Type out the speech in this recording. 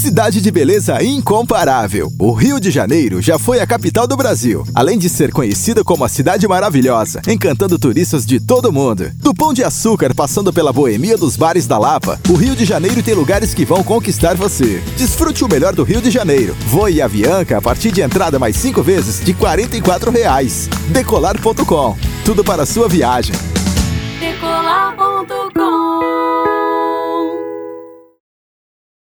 cidade de beleza incomparável. O Rio de Janeiro já foi a capital do Brasil, além de ser conhecida como a cidade maravilhosa, encantando turistas de todo mundo. Do Pão de Açúcar passando pela boemia dos bares da Lapa, o Rio de Janeiro tem lugares que vão conquistar você. Desfrute o melhor do Rio de Janeiro. Voe a Avianca a partir de entrada mais cinco vezes de 44 reais. Decolar.com. Tudo para a sua viagem. Decolar.